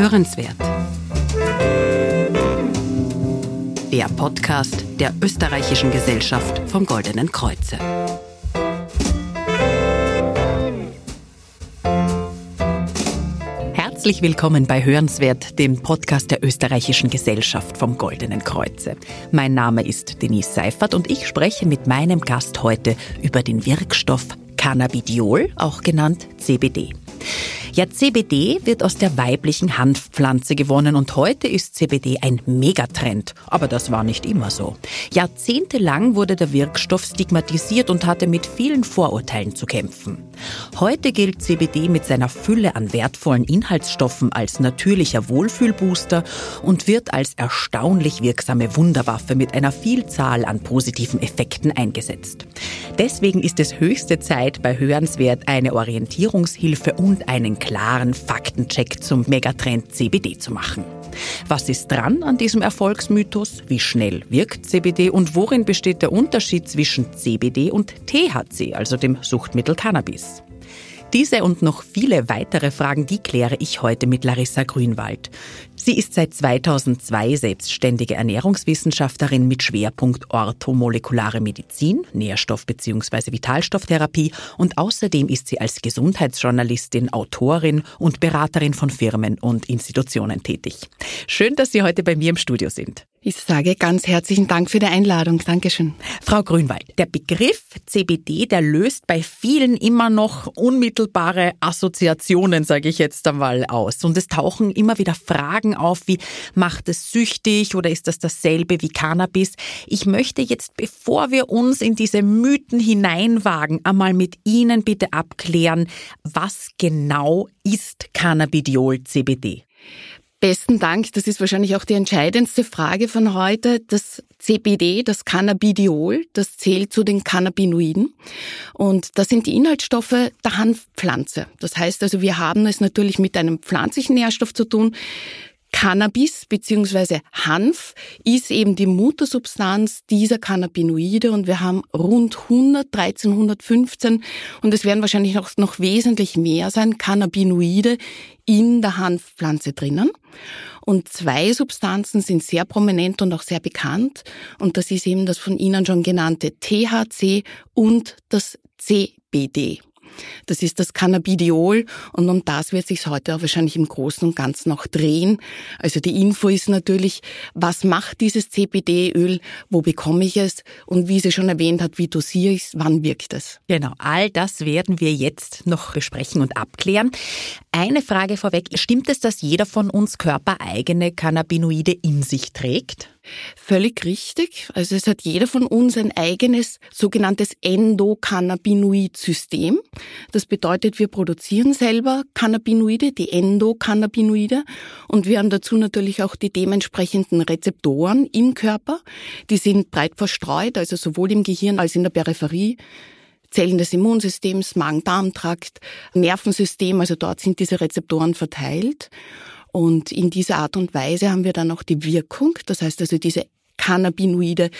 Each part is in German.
Hörenswert. Der Podcast der Österreichischen Gesellschaft vom Goldenen Kreuze. Herzlich willkommen bei Hörenswert, dem Podcast der Österreichischen Gesellschaft vom Goldenen Kreuze. Mein Name ist Denise Seifert und ich spreche mit meinem Gast heute über den Wirkstoff Cannabidiol, auch genannt CBD. Ja, CBD wird aus der weiblichen Hanfpflanze gewonnen und heute ist CBD ein Megatrend. Aber das war nicht immer so. Jahrzehntelang wurde der Wirkstoff stigmatisiert und hatte mit vielen Vorurteilen zu kämpfen. Heute gilt CBD mit seiner Fülle an wertvollen Inhaltsstoffen als natürlicher Wohlfühlbooster und wird als erstaunlich wirksame Wunderwaffe mit einer Vielzahl an positiven Effekten eingesetzt. Deswegen ist es höchste Zeit, bei Hörenswert eine Orientierungshilfe und einen klaren Faktencheck zum Megatrend CBD zu machen. Was ist dran an diesem Erfolgsmythos? Wie schnell wirkt CBD und worin besteht der Unterschied zwischen CBD und THC, also dem Suchtmittel Cannabis? Diese und noch viele weitere Fragen, die kläre ich heute mit Larissa Grünwald. Sie ist seit 2002 selbstständige Ernährungswissenschaftlerin mit Schwerpunkt orthomolekulare Medizin, Nährstoff- bzw. Vitalstofftherapie und außerdem ist sie als Gesundheitsjournalistin, Autorin und Beraterin von Firmen und Institutionen tätig. Schön, dass Sie heute bei mir im Studio sind. Ich sage ganz herzlichen Dank für die Einladung. Dankeschön. Frau Grünwald, der Begriff CBD, der löst bei vielen immer noch unmittelbare Assoziationen, sage ich jetzt einmal, aus. Und es tauchen immer wieder Fragen auf, wie macht es süchtig oder ist das dasselbe wie Cannabis? Ich möchte jetzt, bevor wir uns in diese Mythen hineinwagen, einmal mit Ihnen bitte abklären, was genau ist Cannabidiol CBD? Besten Dank. Das ist wahrscheinlich auch die entscheidendste Frage von heute. Das CBD, das Cannabidiol, das zählt zu den Cannabinoiden. Und das sind die Inhaltsstoffe der Hanfpflanze. Das heißt also, wir haben es natürlich mit einem pflanzlichen Nährstoff zu tun, Cannabis bzw. Hanf ist eben die Muttersubstanz dieser Cannabinoide und wir haben rund 100, 1315 und es werden wahrscheinlich noch, noch wesentlich mehr sein, Cannabinoide in der Hanfpflanze drinnen. Und zwei Substanzen sind sehr prominent und auch sehr bekannt und das ist eben das von Ihnen schon genannte THC und das CBD. Das ist das Cannabidiol und um das wird sich heute auch wahrscheinlich im Großen und Ganzen noch drehen. Also die Info ist natürlich, was macht dieses CBD-Öl, wo bekomme ich es und wie sie schon erwähnt hat, wie dosiere ich es, wann wirkt es? Genau, all das werden wir jetzt noch besprechen und abklären. Eine Frage vorweg, stimmt es, dass jeder von uns körpereigene Cannabinoide in sich trägt? Völlig richtig. Also es hat jeder von uns ein eigenes sogenanntes Endokannabinoid-System. Das bedeutet, wir produzieren selber Cannabinoide, die Endokannabinoide, und wir haben dazu natürlich auch die dementsprechenden Rezeptoren im Körper. Die sind breit verstreut, also sowohl im Gehirn als in der Peripherie. Zellen des Immunsystems, Magen-Darm-Trakt, Nervensystem, also dort sind diese Rezeptoren verteilt. Und in dieser Art und Weise haben wir dann auch die Wirkung, das heißt also diese Cannabinoide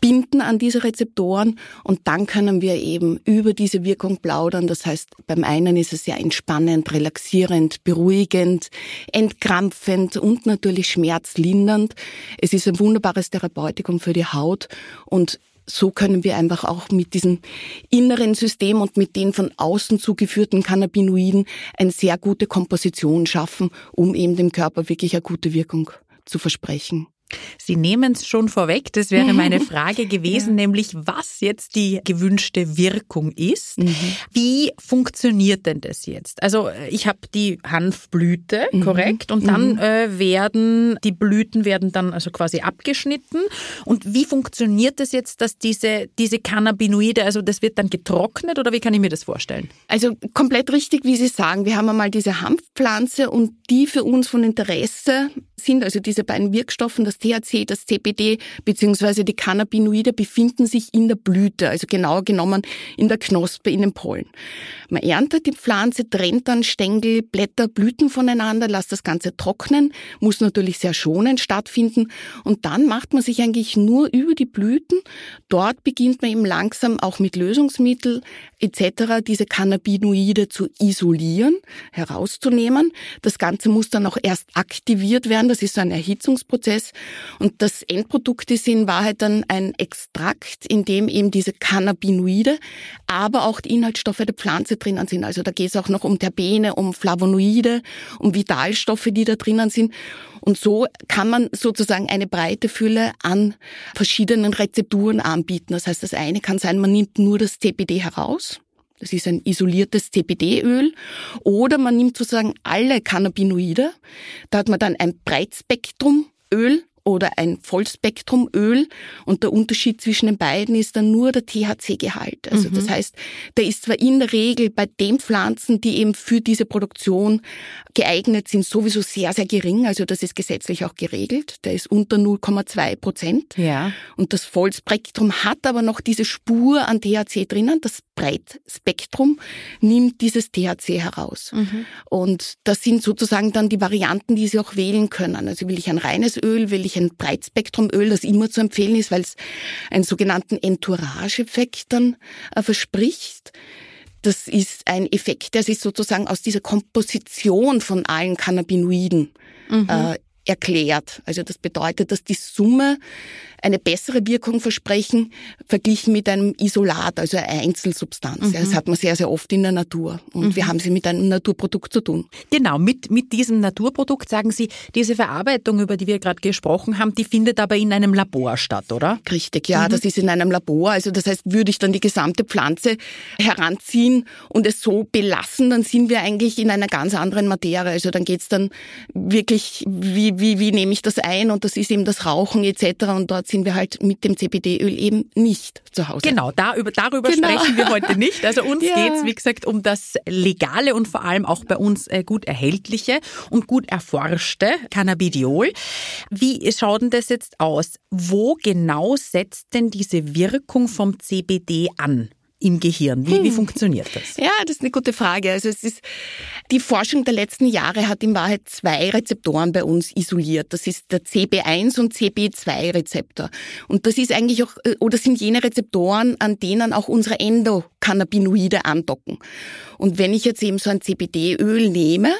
binden an diese Rezeptoren und dann können wir eben über diese Wirkung plaudern. Das heißt, beim einen ist es sehr entspannend, relaxierend, beruhigend, entkrampfend und natürlich schmerzlindernd. Es ist ein wunderbares Therapeutikum für die Haut und so können wir einfach auch mit diesem inneren System und mit den von außen zugeführten Cannabinoiden eine sehr gute Komposition schaffen, um eben dem Körper wirklich eine gute Wirkung zu versprechen. Sie nehmen es schon vorweg, das wäre meine Frage gewesen, ja. nämlich was jetzt die gewünschte Wirkung ist. Mhm. Wie funktioniert denn das jetzt? Also ich habe die Hanfblüte, mhm. korrekt, und dann mhm. äh, werden die Blüten werden dann also quasi abgeschnitten. Und wie funktioniert das jetzt, dass diese, diese Cannabinoide, also das wird dann getrocknet oder wie kann ich mir das vorstellen? Also komplett richtig, wie Sie sagen, wir haben einmal diese Hanfpflanze und die für uns von Interesse sind, also diese beiden Wirkstoffe, das THC, das CBD bzw. die Cannabinoide befinden sich in der Blüte, also genauer genommen in der Knospe, in den Pollen. Man erntet die Pflanze, trennt dann Stängel, Blätter, Blüten voneinander, lässt das Ganze trocknen, muss natürlich sehr schonend stattfinden und dann macht man sich eigentlich nur über die Blüten. Dort beginnt man eben langsam auch mit Lösungsmittel etc. diese Cannabinoide zu isolieren, herauszunehmen. Das Ganze muss dann auch erst aktiviert werden. Das ist so ein Erhitzungsprozess. Und das Endprodukt ist in Wahrheit dann ein Extrakt, in dem eben diese Cannabinoide, aber auch die Inhaltsstoffe der Pflanze drinnen sind. Also da geht es auch noch um Terpene, um Flavonoide, um Vitalstoffe, die da drinnen sind. Und so kann man sozusagen eine breite Fülle an verschiedenen Rezepturen anbieten. Das heißt, das eine kann sein, man nimmt nur das CBD heraus. Das ist ein isoliertes CBD-Öl. Oder man nimmt sozusagen alle Cannabinoide. Da hat man dann ein Breitspektrum-Öl oder ein Vollspektrumöl. Und der Unterschied zwischen den beiden ist dann nur der THC-Gehalt. Also mhm. das heißt, der ist zwar in der Regel bei den Pflanzen, die eben für diese Produktion geeignet sind, sowieso sehr, sehr gering. Also das ist gesetzlich auch geregelt. Der ist unter 0,2 Prozent. Ja. Und das Vollspektrum hat aber noch diese Spur an THC drinnen. Das Breitspektrum nimmt dieses THC heraus. Mhm. Und das sind sozusagen dann die Varianten, die Sie auch wählen können. Also will ich ein reines Öl, will ich ein Breitspektrumöl, das immer zu empfehlen ist, weil es einen sogenannten Entourage-Effekt dann äh, verspricht. Das ist ein Effekt, der sich sozusagen aus dieser Komposition von allen Cannabinoiden mhm. äh, erklärt. Also das bedeutet, dass die Summe eine bessere Wirkung versprechen, verglichen mit einem Isolat, also eine Einzelsubstanz. Mhm. Das hat man sehr, sehr oft in der Natur. Und mhm. wir haben sie mit einem Naturprodukt zu tun. Genau, mit, mit diesem Naturprodukt sagen Sie, diese Verarbeitung, über die wir gerade gesprochen haben, die findet aber in einem Labor statt, oder? Richtig, ja, mhm. das ist in einem Labor. Also das heißt, würde ich dann die gesamte Pflanze heranziehen und es so belassen, dann sind wir eigentlich in einer ganz anderen Materie. Also dann geht's dann wirklich, wie, wie, wie nehme ich das ein? Und das ist eben das Rauchen etc. Und dort sind wir halt mit dem CBD-Öl eben nicht zu Hause. Genau, da, über, darüber genau. sprechen wir heute nicht. Also uns ja. geht's wie gesagt, um das legale und vor allem auch bei uns äh, gut erhältliche und gut erforschte Cannabidiol. Wie schaut denn das jetzt aus? Wo genau setzt denn diese Wirkung vom CBD an? Im Gehirn? Wie, wie hm. funktioniert das? Ja, das ist eine gute Frage. Also es ist, die Forschung der letzten Jahre hat in Wahrheit zwei Rezeptoren bei uns isoliert. Das ist der CB1 und CB2-Rezeptor. Und das ist eigentlich auch, äh, oder sind jene Rezeptoren, an denen auch unsere Endokannabinoide andocken. Und wenn ich jetzt eben so ein CBD-Öl nehme,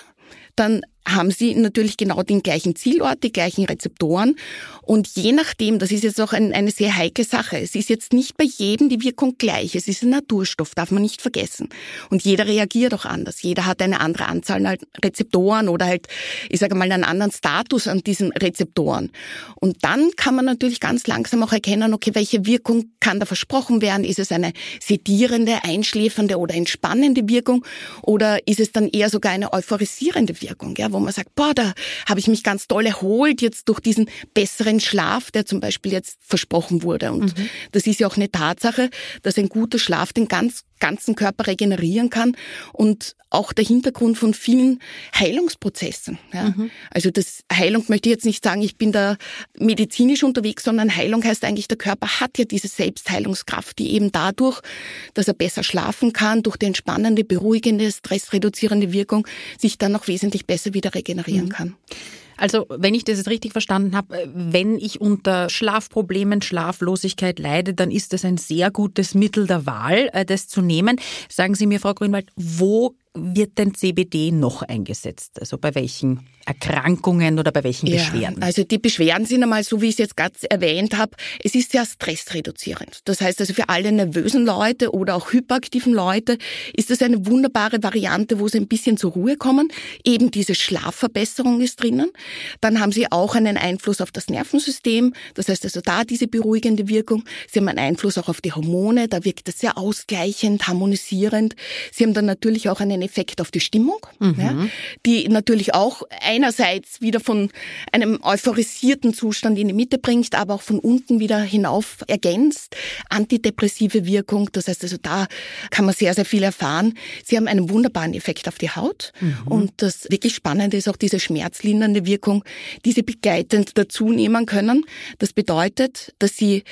dann haben sie natürlich genau den gleichen Zielort, die gleichen Rezeptoren. Und je nachdem, das ist jetzt auch ein, eine sehr heikle Sache, es ist jetzt nicht bei jedem die Wirkung gleich. Es ist ein Naturstoff, darf man nicht vergessen. Und jeder reagiert auch anders. Jeder hat eine andere Anzahl an Rezeptoren oder halt, ich sage mal, einen anderen Status an diesen Rezeptoren. Und dann kann man natürlich ganz langsam auch erkennen, okay, welche Wirkung kann da versprochen werden? Ist es eine sedierende, einschläfernde oder entspannende Wirkung? Oder ist es dann eher sogar eine euphorisierende Wirkung? Ja, wo man sagt, boah, da habe ich mich ganz toll erholt jetzt durch diesen besseren Schlaf, der zum Beispiel jetzt versprochen wurde. Und mhm. das ist ja auch eine Tatsache, dass ein guter Schlaf den ganz, ganzen Körper regenerieren kann und auch der Hintergrund von vielen Heilungsprozessen. Ja. Mhm. Also das Heilung möchte ich jetzt nicht sagen, ich bin da medizinisch unterwegs, sondern Heilung heißt eigentlich, der Körper hat ja diese Selbstheilungskraft, die eben dadurch, dass er besser schlafen kann, durch die entspannende, beruhigende, stressreduzierende Wirkung, sich dann noch wesentlich besser wieder wieder regenerieren mhm. kann. Also, wenn ich das jetzt richtig verstanden habe, äh, wenn ich unter Schlafproblemen, Schlaflosigkeit leide, dann ist das ein sehr gutes Mittel der Wahl, äh, das zu nehmen. Sagen Sie mir, Frau Grünwald, wo wird denn CBD noch eingesetzt? Also bei welchen Erkrankungen oder bei welchen Beschwerden? Ja, also die Beschwerden sind einmal, so wie ich es jetzt gerade erwähnt habe, es ist sehr stressreduzierend. Das heißt also für alle nervösen Leute oder auch hyperaktiven Leute ist das eine wunderbare Variante, wo sie ein bisschen zur Ruhe kommen. Eben diese Schlafverbesserung ist drinnen. Dann haben sie auch einen Einfluss auf das Nervensystem. Das heißt also da diese beruhigende Wirkung. Sie haben einen Einfluss auch auf die Hormone. Da wirkt es sehr ausgleichend, harmonisierend. Sie haben dann natürlich auch einen Effekt auf die Stimmung, mhm. ja, die natürlich auch einerseits wieder von einem euphorisierten Zustand in die Mitte bringt, aber auch von unten wieder hinauf ergänzt. Antidepressive Wirkung, das heißt also da kann man sehr, sehr viel erfahren. Sie haben einen wunderbaren Effekt auf die Haut mhm. und das wirklich Spannende ist auch diese schmerzlindernde Wirkung, die sie begleitend dazu nehmen können. Das bedeutet, dass sie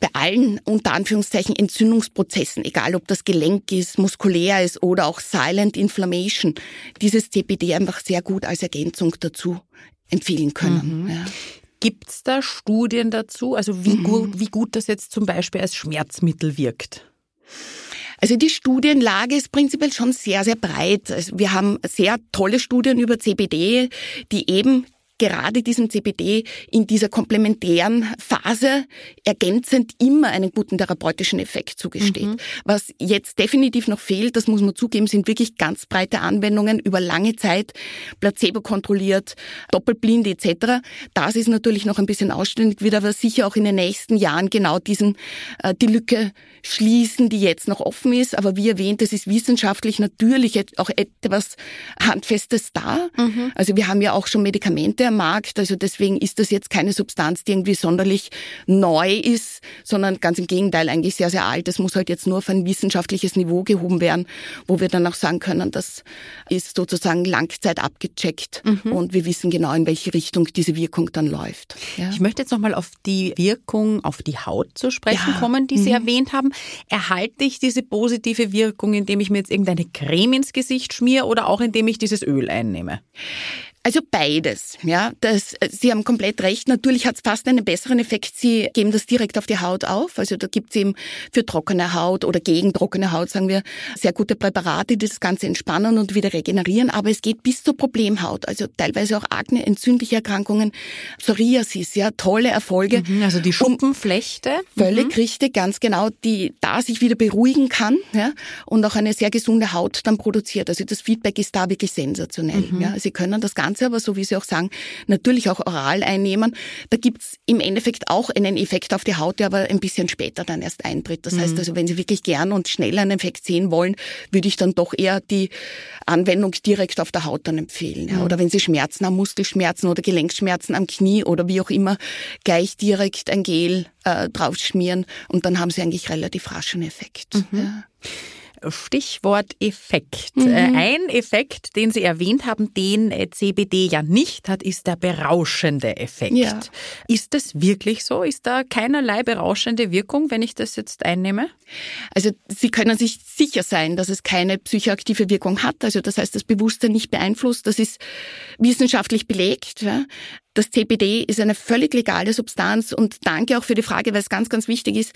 bei allen unter Anführungszeichen Entzündungsprozessen, egal ob das Gelenk ist, muskulär ist oder auch Silent Inflammation, dieses CBD einfach sehr gut als Ergänzung dazu empfehlen können. Mhm. Ja. Gibt es da Studien dazu, also wie, mhm. gut, wie gut das jetzt zum Beispiel als Schmerzmittel wirkt? Also die Studienlage ist prinzipiell schon sehr, sehr breit. Also wir haben sehr tolle Studien über CBD, die eben gerade diesem CBD in dieser komplementären Phase ergänzend immer einen guten therapeutischen Effekt zugesteht. Mhm. Was jetzt definitiv noch fehlt, das muss man zugeben, sind wirklich ganz breite Anwendungen über lange Zeit, placebo kontrolliert, doppelblind etc. Das ist natürlich noch ein bisschen ausständig, wird aber sicher auch in den nächsten Jahren genau diesen äh, die Lücke schließen, die jetzt noch offen ist. Aber wie erwähnt, es ist wissenschaftlich natürlich auch etwas Handfestes da. Mhm. Also wir haben ja auch schon Medikamente am Markt. Also deswegen ist das jetzt keine Substanz, die irgendwie sonderlich neu ist, sondern ganz im Gegenteil eigentlich sehr, sehr alt. Es muss halt jetzt nur auf ein wissenschaftliches Niveau gehoben werden, wo wir dann auch sagen können, das ist sozusagen Langzeit abgecheckt mhm. und wir wissen genau, in welche Richtung diese Wirkung dann läuft. Ja. Ich möchte jetzt nochmal auf die Wirkung auf die Haut zu sprechen ja. kommen, die Sie mhm. erwähnt haben. Erhalte ich diese positive Wirkung, indem ich mir jetzt irgendeine Creme ins Gesicht schmiere oder auch indem ich dieses Öl einnehme? Also beides, ja. Das, Sie haben komplett recht. Natürlich hat es fast einen besseren Effekt. Sie geben das direkt auf die Haut auf. Also da gibt es eben für trockene Haut oder gegen trockene Haut, sagen wir, sehr gute Präparate, die das Ganze entspannen und wieder regenerieren. Aber es geht bis zur Problemhaut. Also teilweise auch Akne, entzündliche Erkrankungen, Psoriasis, ja, tolle Erfolge. Mhm, also die Schuppenflechte. Um, völlig mhm. richtig, ganz genau, die da sich wieder beruhigen kann, ja, und auch eine sehr gesunde Haut dann produziert. Also das Feedback ist da wirklich sensationell. Mhm. Ja. Sie können das Ganze Ganze aber, so wie Sie auch sagen, natürlich auch oral einnehmen. Da gibt's im Endeffekt auch einen Effekt auf die Haut, der aber ein bisschen später dann erst eintritt. Das mhm. heißt also, wenn Sie wirklich gern und schnell einen Effekt sehen wollen, würde ich dann doch eher die Anwendung direkt auf der Haut dann empfehlen. Ja. Mhm. Oder wenn Sie Schmerzen haben, Muskelschmerzen oder Gelenkschmerzen am Knie oder wie auch immer, gleich direkt ein Gel äh, draufschmieren und dann haben Sie eigentlich relativ raschen Effekt. Mhm. Ja. Stichwort Effekt. Mhm. Äh, ein Effekt, den Sie erwähnt haben, den äh, CBD ja nicht hat, ist der berauschende Effekt. Ja. Ist das wirklich so? Ist da keinerlei berauschende Wirkung, wenn ich das jetzt einnehme? Also Sie können sich sicher sein, dass es keine psychoaktive Wirkung hat. Also das heißt, das Bewusstsein nicht beeinflusst. Das ist wissenschaftlich belegt. Ja. Das CBD ist eine völlig legale Substanz und danke auch für die Frage, weil es ganz, ganz wichtig ist.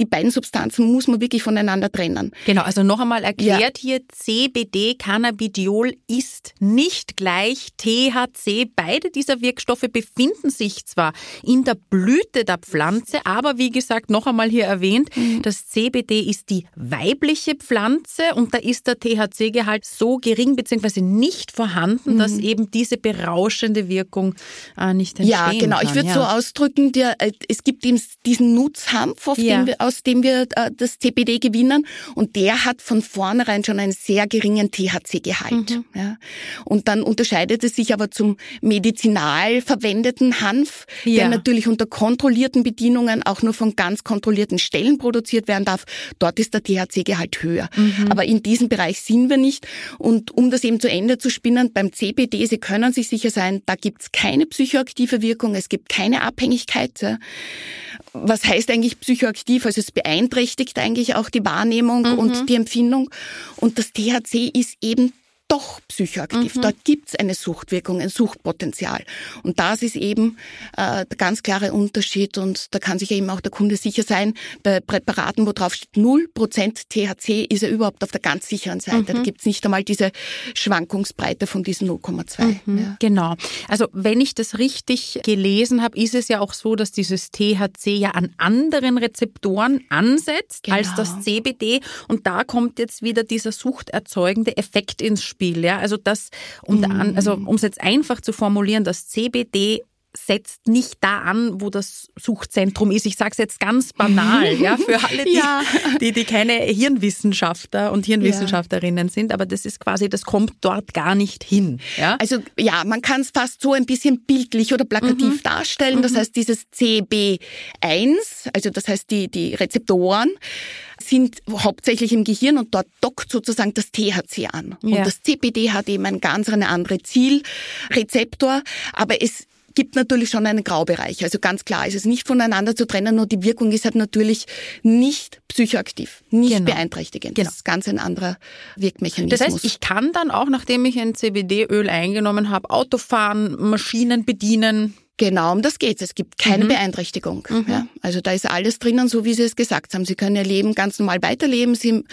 Die beiden Substanzen muss man wirklich voneinander trennen. Genau, also noch einmal erklärt ja. hier, CBD, Cannabidiol ist nicht gleich THC. Beide dieser Wirkstoffe befinden sich zwar in der Blüte der Pflanze, aber wie gesagt, noch einmal hier erwähnt, mhm. das CBD ist die weibliche Pflanze und da ist der THC-Gehalt so gering bzw. nicht vorhanden, mhm. dass eben diese berauschende Wirkung äh, nicht entstehen Ja, genau. Kann. Ich würde ja. so ausdrücken, der, äh, es gibt eben diesen Nutzhanf, ja. dem wir, aus dem wir äh, das CBD gewinnen und der hat von vornherein schon einen sehr geringen THC-Gehalt. Mhm. Ja. Und dann unterscheidet es sich aber zum medizinal verwendeten Hanf, der natürlich unter kontrollierten Bedingungen auch nur von ganz kontrollierten Stellen produziert werden darf. Dort ist der THC-Gehalt höher. Mhm. Aber in diesem Bereich sind wir nicht. Und um das eben zu Ende zu spinnen, beim CBD, Sie können sich sicher sein, da gibt's keine Psy psychoaktive Wirkung, es gibt keine Abhängigkeit. Was heißt eigentlich psychoaktiv? Also es beeinträchtigt eigentlich auch die Wahrnehmung mhm. und die Empfindung. Und das THC ist eben doch psychoaktiv. Mhm. Dort gibt es eine Suchtwirkung, ein Suchtpotenzial. Und das ist eben äh, der ganz klare Unterschied. Und da kann sich eben auch der Kunde sicher sein, bei Präparaten, wo drauf steht 0% THC, ist er überhaupt auf der ganz sicheren Seite. Mhm. Da gibt es nicht einmal diese Schwankungsbreite von diesen 0,2. Mhm. Ja. Genau. Also wenn ich das richtig gelesen habe, ist es ja auch so, dass dieses THC ja an anderen Rezeptoren ansetzt genau. als das CBD. Und da kommt jetzt wieder dieser suchterzeugende Effekt ins Spiel. Beispiel. Ja? Also das, um mhm. also um es jetzt einfach zu formulieren, das CBD setzt nicht da an, wo das Suchtzentrum ist. Ich sage es jetzt ganz banal, ja, für alle, die, ja. die, die keine Hirnwissenschaftler und Hirnwissenschaftlerinnen ja. sind, aber das ist quasi, das kommt dort gar nicht hin. Ja? Also ja, man kann es fast so ein bisschen bildlich oder plakativ mhm. darstellen. Das mhm. heißt, dieses CB1, also das heißt die, die Rezeptoren, sind hauptsächlich im Gehirn und dort dockt sozusagen das THC an. Ja. Und das CPD hat eben ein ganz eine andere Zielrezeptor, aber es gibt natürlich schon einen Graubereich. Also ganz klar ist es nicht voneinander zu trennen, nur die Wirkung ist halt natürlich nicht psychoaktiv, nicht genau. beeinträchtigend. Genau. Das ist ganz ein anderer Wirkmechanismus. Das heißt, ich kann dann auch, nachdem ich ein CBD-Öl eingenommen habe, Auto fahren, Maschinen bedienen, Genau, um das geht's. Es gibt keine mhm. Beeinträchtigung. Mhm. Ja, also da ist alles drinnen, so wie Sie es gesagt haben. Sie können Ihr Leben ganz normal weiterleben. Sie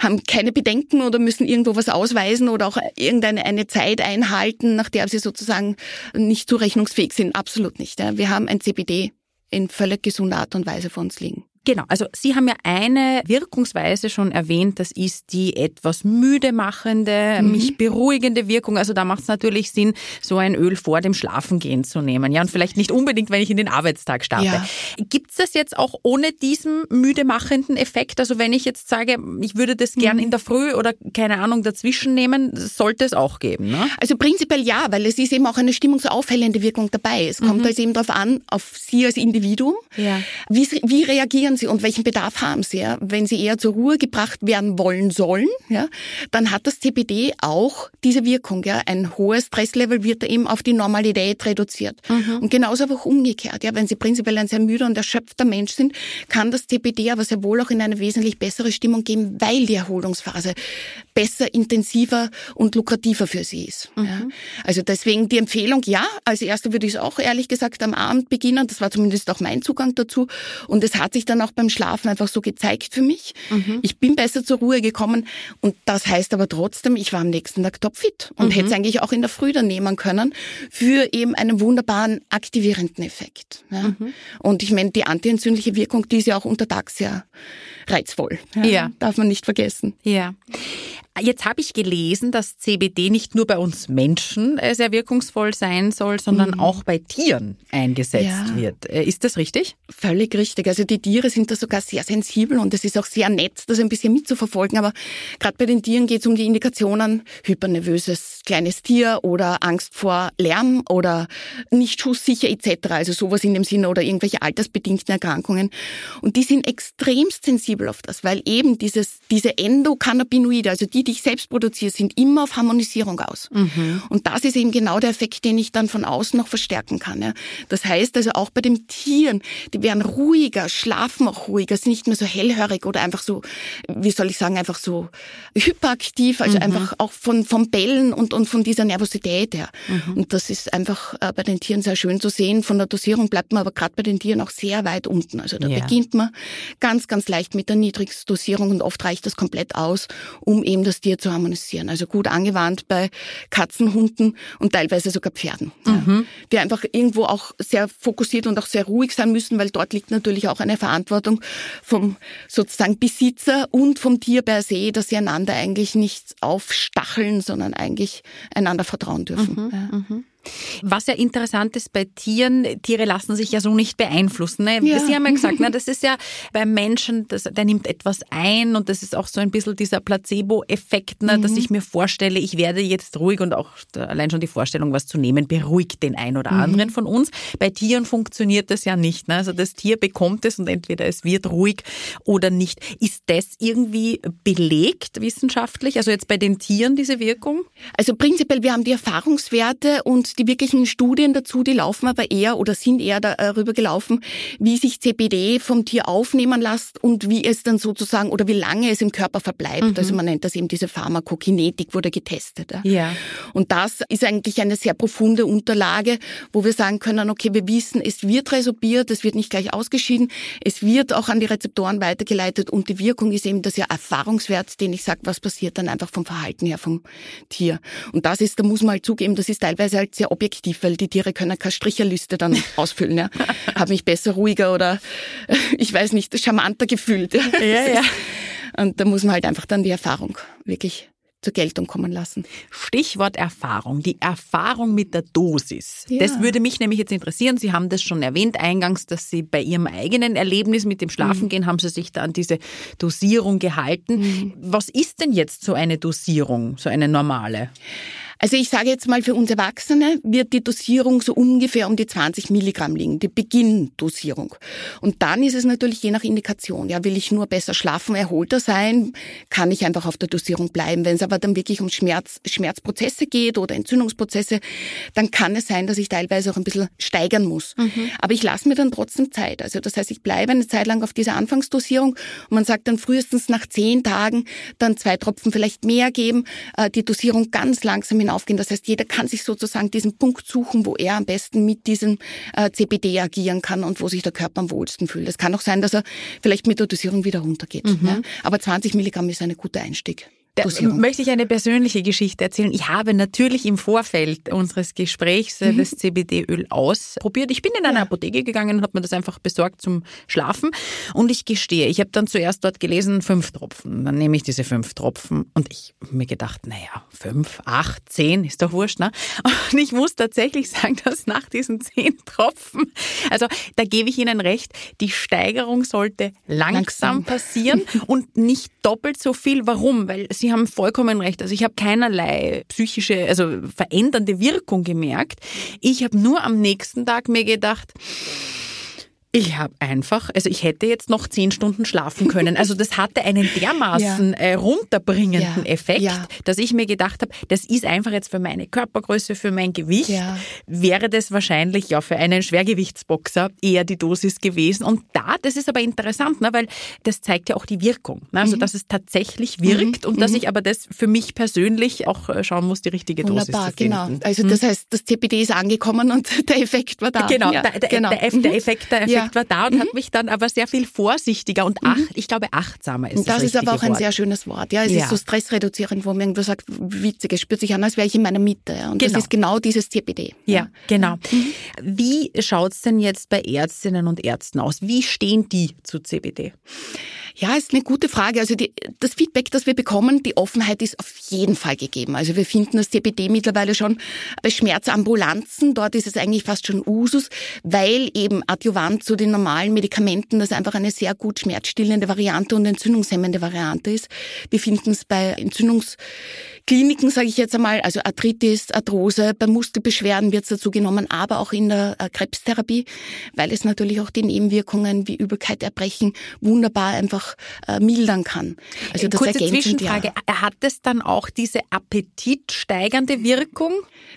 haben keine Bedenken oder müssen irgendwo was ausweisen oder auch irgendeine eine Zeit einhalten, nach der Sie sozusagen nicht zurechnungsfähig sind. Absolut nicht. Ja. Wir haben ein CBD in völlig gesunder Art und Weise vor uns liegen. Genau, also Sie haben ja eine Wirkungsweise schon erwähnt, das ist die etwas müde machende, mhm. mich beruhigende Wirkung. Also da macht es natürlich Sinn, so ein Öl vor dem Schlafengehen zu nehmen. Ja, und vielleicht nicht unbedingt, wenn ich in den Arbeitstag starte. Ja. Gibt es das jetzt auch ohne diesen müde machenden Effekt? Also wenn ich jetzt sage, ich würde das gern mhm. in der Früh oder keine Ahnung dazwischen nehmen, sollte es auch geben. Ne? Also prinzipiell ja, weil es ist eben auch eine stimmungsaufhellende Wirkung dabei. Es kommt mhm. also eben darauf an, auf Sie als Individuum. Ja. Wie, wie reagieren Sie und welchen Bedarf haben Sie? Ja? Wenn Sie eher zur Ruhe gebracht werden wollen sollen, ja, dann hat das CBD auch diese Wirkung. Ja? Ein hohes Stresslevel wird eben auf die Normalität reduziert. Mhm. Und genauso aber auch umgekehrt. Ja? Wenn Sie prinzipiell ein sehr müder und erschöpfter Mensch sind, kann das CBD aber sehr wohl auch in eine wesentlich bessere Stimmung geben, weil die Erholungsphase besser, intensiver und lukrativer für Sie ist. Mhm. Ja? Also deswegen die Empfehlung, ja, als erste würde ich es auch ehrlich gesagt am Abend beginnen. Das war zumindest auch mein Zugang dazu. Und es hat sich dann auch beim Schlafen einfach so gezeigt für mich. Mhm. Ich bin besser zur Ruhe gekommen und das heißt aber trotzdem, ich war am nächsten Tag topfit und mhm. hätte es eigentlich auch in der Früh dann nehmen können für eben einen wunderbaren aktivierenden Effekt. Ja. Mhm. Und ich meine, die antientzündliche Wirkung, die ist ja auch untertags sehr reizvoll. Ja. ja. Darf man nicht vergessen. Ja. Jetzt habe ich gelesen, dass CBD nicht nur bei uns Menschen äh, sehr wirkungsvoll sein soll, sondern mhm. auch bei Tieren eingesetzt ja. wird. Äh, ist das richtig? Völlig richtig. Also die Tiere sind da sogar sehr sensibel und es ist auch sehr nett, das ein bisschen mitzuverfolgen. Aber gerade bei den Tieren geht es um die Indikationen hypernervöses kleines Tier oder Angst vor Lärm oder nicht schusssicher etc. Also sowas in dem Sinne oder irgendwelche altersbedingten Erkrankungen. Und die sind extremst sensibel auf das, weil eben dieses, diese Endokannabinoide, also die, die ich selbst produziere, sind immer auf Harmonisierung aus. Mhm. Und das ist eben genau der Effekt, den ich dann von außen noch verstärken kann. Ja. Das heißt also auch bei den Tieren, die werden ruhiger, schlafen auch ruhiger, sind nicht mehr so hellhörig oder einfach so, wie soll ich sagen, einfach so hyperaktiv, also mhm. einfach auch von, vom Bellen und, und von dieser Nervosität her. Mhm. Und das ist einfach äh, bei den Tieren sehr schön zu sehen. Von der Dosierung bleibt man aber gerade bei den Tieren auch sehr weit unten. Also da ja. beginnt man ganz, ganz leicht mit der Niedrigstdosierung und oft reicht das komplett aus, um eben das Tier zu harmonisieren. Also gut angewandt bei Katzen, Hunden und teilweise sogar Pferden, mhm. ja, die einfach irgendwo auch sehr fokussiert und auch sehr ruhig sein müssen, weil dort liegt natürlich auch eine Verantwortung vom sozusagen Besitzer und vom Tier per se, dass sie einander eigentlich nicht aufstacheln, sondern eigentlich einander vertrauen dürfen. Mhm, ja. mhm. Was ja interessant ist bei Tieren, Tiere lassen sich ja so nicht beeinflussen. Ne? Ja. Sie haben ja gesagt, ne, das ist ja beim Menschen, das, der nimmt etwas ein und das ist auch so ein bisschen dieser Placebo-Effekt, ne, mhm. dass ich mir vorstelle, ich werde jetzt ruhig und auch allein schon die Vorstellung, was zu nehmen, beruhigt den einen oder mhm. anderen von uns. Bei Tieren funktioniert das ja nicht. Ne? Also das Tier bekommt es und entweder es wird ruhig oder nicht. Ist das irgendwie belegt wissenschaftlich? Also jetzt bei den Tieren diese Wirkung? Also prinzipiell, wir haben die Erfahrungswerte und die wirklichen Studien dazu, die laufen aber eher oder sind eher darüber gelaufen, wie sich CBD vom Tier aufnehmen lässt und wie es dann sozusagen oder wie lange es im Körper verbleibt. Mhm. Also man nennt das eben diese Pharmakokinetik, wurde getestet. Ja. Und das ist eigentlich eine sehr profunde Unterlage, wo wir sagen können, okay, wir wissen, es wird resorbiert, es wird nicht gleich ausgeschieden, es wird auch an die Rezeptoren weitergeleitet und die Wirkung ist eben das ja Erfahrungswert, den ich sage, was passiert dann einfach vom Verhalten her vom Tier. Und das ist, da muss man halt zugeben, das ist teilweise halt sehr objektiv, weil die Tiere können keine Stricherliste dann ausfüllen. Ja. Habe mich besser, ruhiger oder ich weiß nicht, charmanter gefühlt. Ja, ja. Und da muss man halt einfach dann die Erfahrung wirklich zur Geltung kommen lassen. Stichwort Erfahrung, die Erfahrung mit der Dosis. Ja. Das würde mich nämlich jetzt interessieren. Sie haben das schon erwähnt eingangs, dass Sie bei Ihrem eigenen Erlebnis mit dem Schlafengehen mhm. haben Sie sich da an diese Dosierung gehalten. Mhm. Was ist denn jetzt so eine Dosierung, so eine normale? Also ich sage jetzt mal, für uns Erwachsene wird die Dosierung so ungefähr um die 20 Milligramm liegen, die Beginndosierung. Und dann ist es natürlich je nach Indikation. Ja, will ich nur besser schlafen, erholter sein, kann ich einfach auf der Dosierung bleiben. Wenn es aber dann wirklich um Schmerz, Schmerzprozesse geht oder Entzündungsprozesse, dann kann es sein, dass ich teilweise auch ein bisschen steigern muss. Mhm. Aber ich lasse mir dann trotzdem Zeit. Also das heißt, ich bleibe eine Zeit lang auf dieser Anfangsdosierung und man sagt dann frühestens nach zehn Tagen dann zwei Tropfen vielleicht mehr geben, äh, die Dosierung ganz langsam hinaufgehen. Das heißt, jeder kann sich sozusagen diesen Punkt suchen, wo er am besten mit diesem äh, CBD agieren kann und wo sich der Körper am wohlsten fühlt. Es kann auch sein, dass er vielleicht mit der Dosierung wieder runtergeht. Mhm. Ja? Aber 20 Milligramm ist ein guter Einstieg. Da möchte ich eine persönliche Geschichte erzählen. Ich habe natürlich im Vorfeld unseres Gesprächs äh, mhm. das CBD-Öl ausprobiert. Ich bin in eine ja. Apotheke gegangen und habe mir das einfach besorgt zum Schlafen. Und ich gestehe, ich habe dann zuerst dort gelesen, fünf Tropfen. Dann nehme ich diese fünf Tropfen und ich habe mir gedacht, naja, fünf, acht, zehn, ist doch wurscht, ne? Und ich muss tatsächlich sagen, dass nach diesen zehn Tropfen, also da gebe ich Ihnen recht, die Steigerung sollte langsam, langsam. passieren und nicht doppelt so viel. Warum? Weil Sie haben vollkommen recht. Also ich habe keinerlei psychische, also verändernde Wirkung gemerkt. Ich habe nur am nächsten Tag mir gedacht, ich habe einfach, also ich hätte jetzt noch zehn Stunden schlafen können. Also das hatte einen dermaßen ja. äh, runterbringenden ja. Effekt, ja. dass ich mir gedacht habe, das ist einfach jetzt für meine Körpergröße, für mein Gewicht, wäre das wahrscheinlich ja für einen Schwergewichtsboxer eher die Dosis gewesen. Und da, das ist aber interessant, ne, weil das zeigt ja auch die Wirkung. Ne? Also mhm. dass es tatsächlich wirkt mhm. und dass mhm. ich aber das für mich persönlich auch äh, schauen muss, die richtige Wunderbar, Dosis zu finden. Genau. Also das mhm. heißt, das CPD ist angekommen und der Effekt war da. Genau, der, der, genau. Der, der, Effekt, der Effekt Effekt war da und mhm. hat mich dann aber sehr viel vorsichtiger und ach, mhm. ich glaube achtsamer ist das. Das ist aber auch ein Wort. sehr schönes Wort. Ja, es ja. ist so stressreduzierend, wo man irgendwo sagt, witzig, es spürt sich an, als wäre ich in meiner Mitte. Und genau. das ist genau dieses CBD. Ja, ja. genau. Mhm. Wie schaut's denn jetzt bei Ärztinnen und Ärzten aus? Wie stehen die zu CBD? Ja, ist eine gute Frage. Also die, das Feedback, das wir bekommen, die Offenheit ist auf jeden Fall gegeben. Also wir finden das CBD mittlerweile schon bei Schmerzambulanzen. Dort ist es eigentlich fast schon Usus, weil eben Adjuvant zu den normalen Medikamenten das einfach eine sehr gut schmerzstillende Variante und entzündungshemmende Variante ist. Wir finden es bei Entzündungs Kliniken, sage ich jetzt einmal, also Arthritis, Arthrose, bei Muskelbeschwerden wird es dazu genommen, aber auch in der äh, Krebstherapie, weil es natürlich auch die Nebenwirkungen wie Übelkeit, Erbrechen wunderbar einfach äh, mildern kann. Also das Kurze Zwischenfrage, ja. hat es dann auch diese appetitsteigernde Wirkung?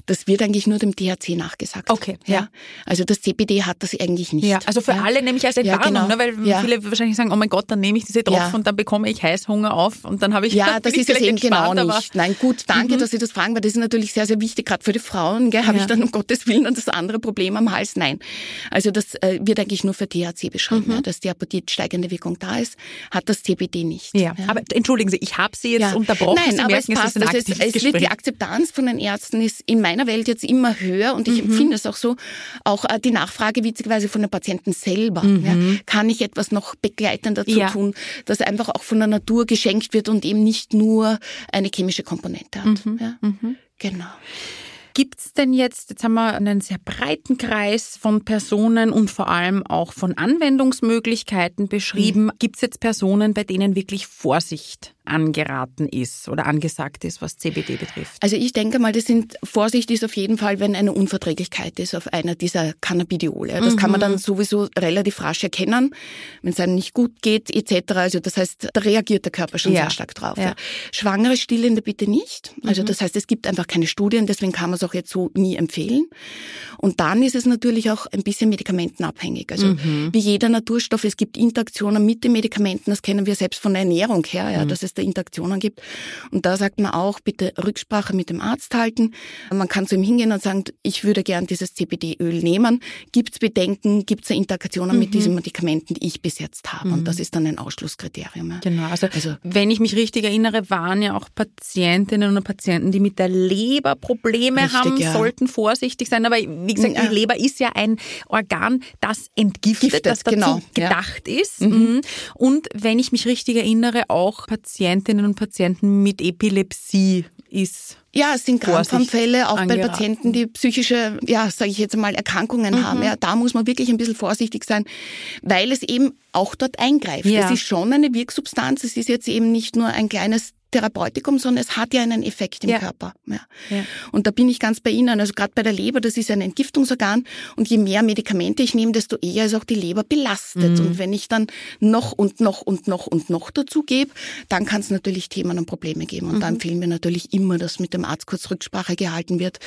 Das wird eigentlich nur dem THC nachgesagt. Okay. Ja. ja. Also das CBD hat das eigentlich nicht. Ja, also für ja. alle nehme ich als Entwarnung, ja, genau. ne, weil viele wahrscheinlich sagen, oh mein Gott, dann nehme ich diese Tropfen und dann bekomme ich Heißhunger auf und dann habe ich Ja, das ist es eben genau nicht. Nein, gut, danke, mhm. dass Sie das fragen, weil das ist natürlich sehr, sehr wichtig, gerade für die Frauen. Gell? Habe ich dann um Gottes Willen dann das andere Problem am Hals? Nein. Also das äh, wird eigentlich nur für THC beschrieben, mhm. dass die appetitsteigende Wirkung da ist, hat das CBD nicht. Ja, ja. aber entschuldigen Sie, ich habe Sie jetzt unterbrochen. Nein, Sie aber merken, es passt. Es, ist ein es, es wird die Akzeptanz von den Ärzten ist in meiner Welt jetzt immer höher und ich mhm. empfinde es auch so. Auch äh, die Nachfrage witzigerweise von den Patienten selber. Mhm. Ja, kann ich etwas noch begleitend dazu tun, dass einfach auch von der Natur geschenkt wird und eben nicht nur eine chemische Komponente hat. Mhm. Ja? Mhm. Genau. Gibt es denn jetzt, jetzt haben wir einen sehr breiten Kreis von Personen und vor allem auch von Anwendungsmöglichkeiten beschrieben. Mhm. Gibt es jetzt Personen, bei denen wirklich Vorsicht angeraten ist oder angesagt ist, was CBD betrifft? Also ich denke mal, das sind Vorsicht ist auf jeden Fall, wenn eine Unverträglichkeit ist auf einer dieser Cannabidiole. Das mhm. kann man dann mhm. sowieso relativ rasch erkennen, wenn es einem nicht gut geht etc. Also das heißt, da reagiert der Körper schon ja. sehr stark drauf. Ja. Schwangere Stillende bitte nicht. Also mhm. das heißt, es gibt einfach keine Studien, deswegen kann man es auch jetzt so nie empfehlen. Und dann ist es natürlich auch ein bisschen medikamentenabhängig. Also mhm. wie jeder Naturstoff, es gibt Interaktionen mit den Medikamenten, das kennen wir selbst von der Ernährung her, ja, mhm. dass es da Interaktionen gibt. Und da sagt man auch, bitte Rücksprache mit dem Arzt halten. Man kann zu ihm hingehen und sagen, ich würde gern dieses CBD-Öl nehmen. Gibt es Bedenken, gibt es Interaktionen mhm. mit diesen Medikamenten, die ich bis jetzt habe? Mhm. Und das ist dann ein Ausschlusskriterium. Ja. Genau, also, also wenn ich mich richtig erinnere, waren ja auch Patientinnen und Patienten, die mit der Leber Probleme richtig, haben, ja. sollten vorsichtig sein. Aber wie gesagt, ja. die Leber ist ja ein Organ, das entgiftet, Giftet, das dazu genau. gedacht ist. Mhm. Und wenn ich mich richtig erinnere, auch Patienten, Patientinnen und Patienten mit Epilepsie ist ja, es sind Krampfanfälle, auch angeraten. bei Patienten, die psychische, ja, sage ich jetzt mal, Erkrankungen mhm. haben. Ja, da muss man wirklich ein bisschen vorsichtig sein, weil es eben auch dort eingreift. Ja. Es ist schon eine Wirksubstanz. Es ist jetzt eben nicht nur ein kleines Therapeutikum, sondern es hat ja einen Effekt im ja. Körper. Ja. ja. Und da bin ich ganz bei Ihnen. Also gerade bei der Leber, das ist ein Entgiftungsorgan und je mehr Medikamente ich nehme, desto eher ist auch die Leber belastet. Mhm. Und wenn ich dann noch und noch und noch und noch dazu gebe, dann kann es natürlich Themen und Probleme geben. Und mhm. da empfehlen wir natürlich immer, dass mit dem Arzt kurz Rücksprache gehalten wird,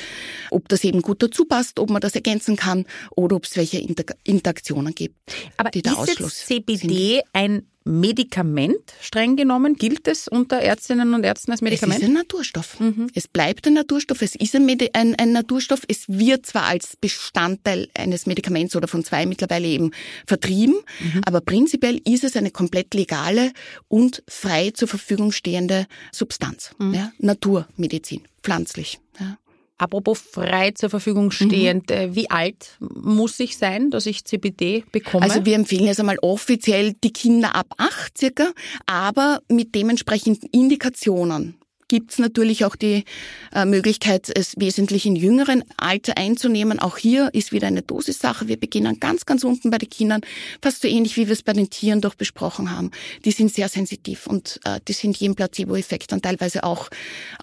ob das eben gut dazu passt, ob man das ergänzen kann oder ob es welche Interaktionen gibt. Aber ist Ausschluss CBD sind. ein Medikament, streng genommen, gilt es unter Ärztinnen und Ärzten als Medikament? Es ist ein Naturstoff. Mhm. Es bleibt ein Naturstoff, es ist ein, Medi ein, ein, Naturstoff. Es wird zwar als Bestandteil eines Medikaments oder von zwei mittlerweile eben vertrieben, mhm. aber prinzipiell ist es eine komplett legale und frei zur Verfügung stehende Substanz. Mhm. Ja? Naturmedizin, pflanzlich. Ja? Apropos frei zur Verfügung stehend, mhm. Wie alt muss ich sein, dass ich CBD bekomme? Also wir empfehlen jetzt einmal offiziell die Kinder ab acht circa, aber mit dementsprechenden Indikationen gibt es natürlich auch die äh, Möglichkeit, es wesentlich in jüngeren Alter einzunehmen. Auch hier ist wieder eine Dosissache. Wir beginnen ganz, ganz unten bei den Kindern, fast so ähnlich wie wir es bei den Tieren doch besprochen haben. Die sind sehr sensitiv und äh, die sind jedem Placebo-Effekt dann teilweise auch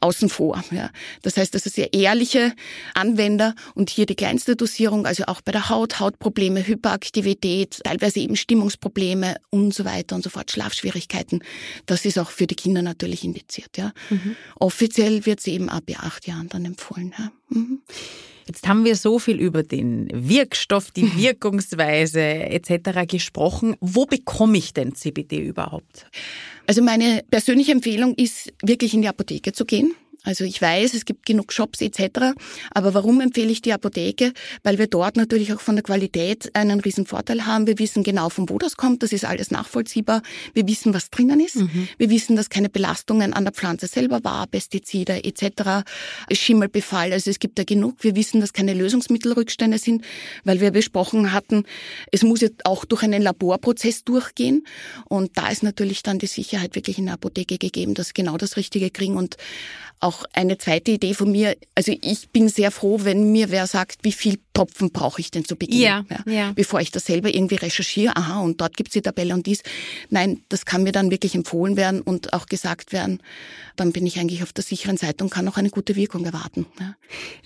außen vor. Ja. Das heißt, das ist sehr ehrliche Anwender und hier die kleinste Dosierung, also auch bei der Haut, Hautprobleme, Hyperaktivität, teilweise eben Stimmungsprobleme und so weiter und so fort, Schlafschwierigkeiten. Das ist auch für die Kinder natürlich indiziert. Ja. Mhm. Offiziell wird sie eben ab acht Jahren dann empfohlen. Ja. Mhm. Jetzt haben wir so viel über den Wirkstoff, die Wirkungsweise etc. gesprochen. Wo bekomme ich denn CBD überhaupt? Also meine persönliche Empfehlung ist, wirklich in die Apotheke zu gehen. Also ich weiß, es gibt genug Shops etc. Aber warum empfehle ich die Apotheke? Weil wir dort natürlich auch von der Qualität einen riesen Vorteil haben. Wir wissen genau, von wo das kommt. Das ist alles nachvollziehbar. Wir wissen, was drinnen ist. Mhm. Wir wissen, dass keine Belastungen an der Pflanze selber war, Pestizide etc., Schimmelbefall. Also es gibt da genug. Wir wissen, dass keine Lösungsmittelrückstände sind, weil wir besprochen hatten, es muss jetzt auch durch einen Laborprozess durchgehen. Und da ist natürlich dann die Sicherheit wirklich in der Apotheke gegeben, dass genau das Richtige kriegen und auch eine zweite Idee von mir. Also ich bin sehr froh, wenn mir wer sagt, wie viel Tropfen brauche ich denn zu Beginn, ja, ja, ja. bevor ich das selber irgendwie recherchiere. Aha, und dort gibt's die Tabelle und dies. Nein, das kann mir dann wirklich empfohlen werden und auch gesagt werden. Dann bin ich eigentlich auf der sicheren Seite und kann auch eine gute Wirkung erwarten. Ja.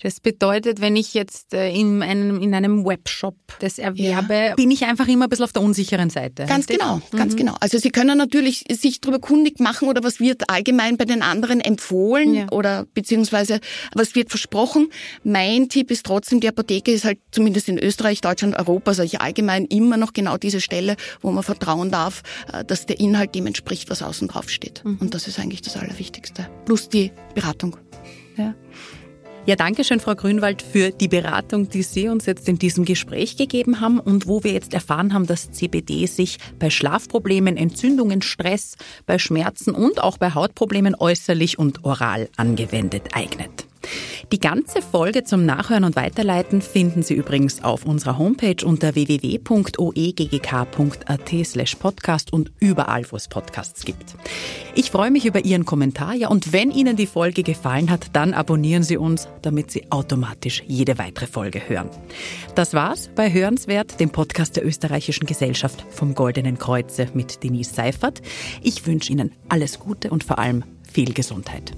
Das bedeutet, wenn ich jetzt äh, in einem, in einem Webshop das erwerbe, bin ich einfach immer ein bisschen auf der unsicheren Seite. Ganz genau, mhm. ganz genau. Also Sie können natürlich sich darüber kundig machen oder was wird allgemein bei den anderen empfohlen oder beziehungsweise was wird versprochen. Mein Tipp ist trotzdem, die Apotheke ist halt zumindest in Österreich, Deutschland, Europa, sage ich allgemein immer noch genau diese Stelle, wo man vertrauen darf, äh, dass der Inhalt dem entspricht, was außen drauf steht. Mhm. Und das ist eigentlich das Allerwichtigste. Plus die Beratung. Ja. Ja, danke schön, Frau Grünwald, für die Beratung, die Sie uns jetzt in diesem Gespräch gegeben haben und wo wir jetzt erfahren haben, dass CBD sich bei Schlafproblemen, Entzündungen, Stress, bei Schmerzen und auch bei Hautproblemen äußerlich und oral angewendet eignet. Die ganze Folge zum Nachhören und Weiterleiten finden Sie übrigens auf unserer Homepage unter www.oeggk.at slash podcast und überall, wo es Podcasts gibt. Ich freue mich über Ihren Kommentar, ja, und wenn Ihnen die Folge gefallen hat, dann abonnieren Sie uns, damit Sie automatisch jede weitere Folge hören. Das war's bei Hörenswert, dem Podcast der Österreichischen Gesellschaft vom Goldenen Kreuze mit Denise Seifert. Ich wünsche Ihnen alles Gute und vor allem viel Gesundheit.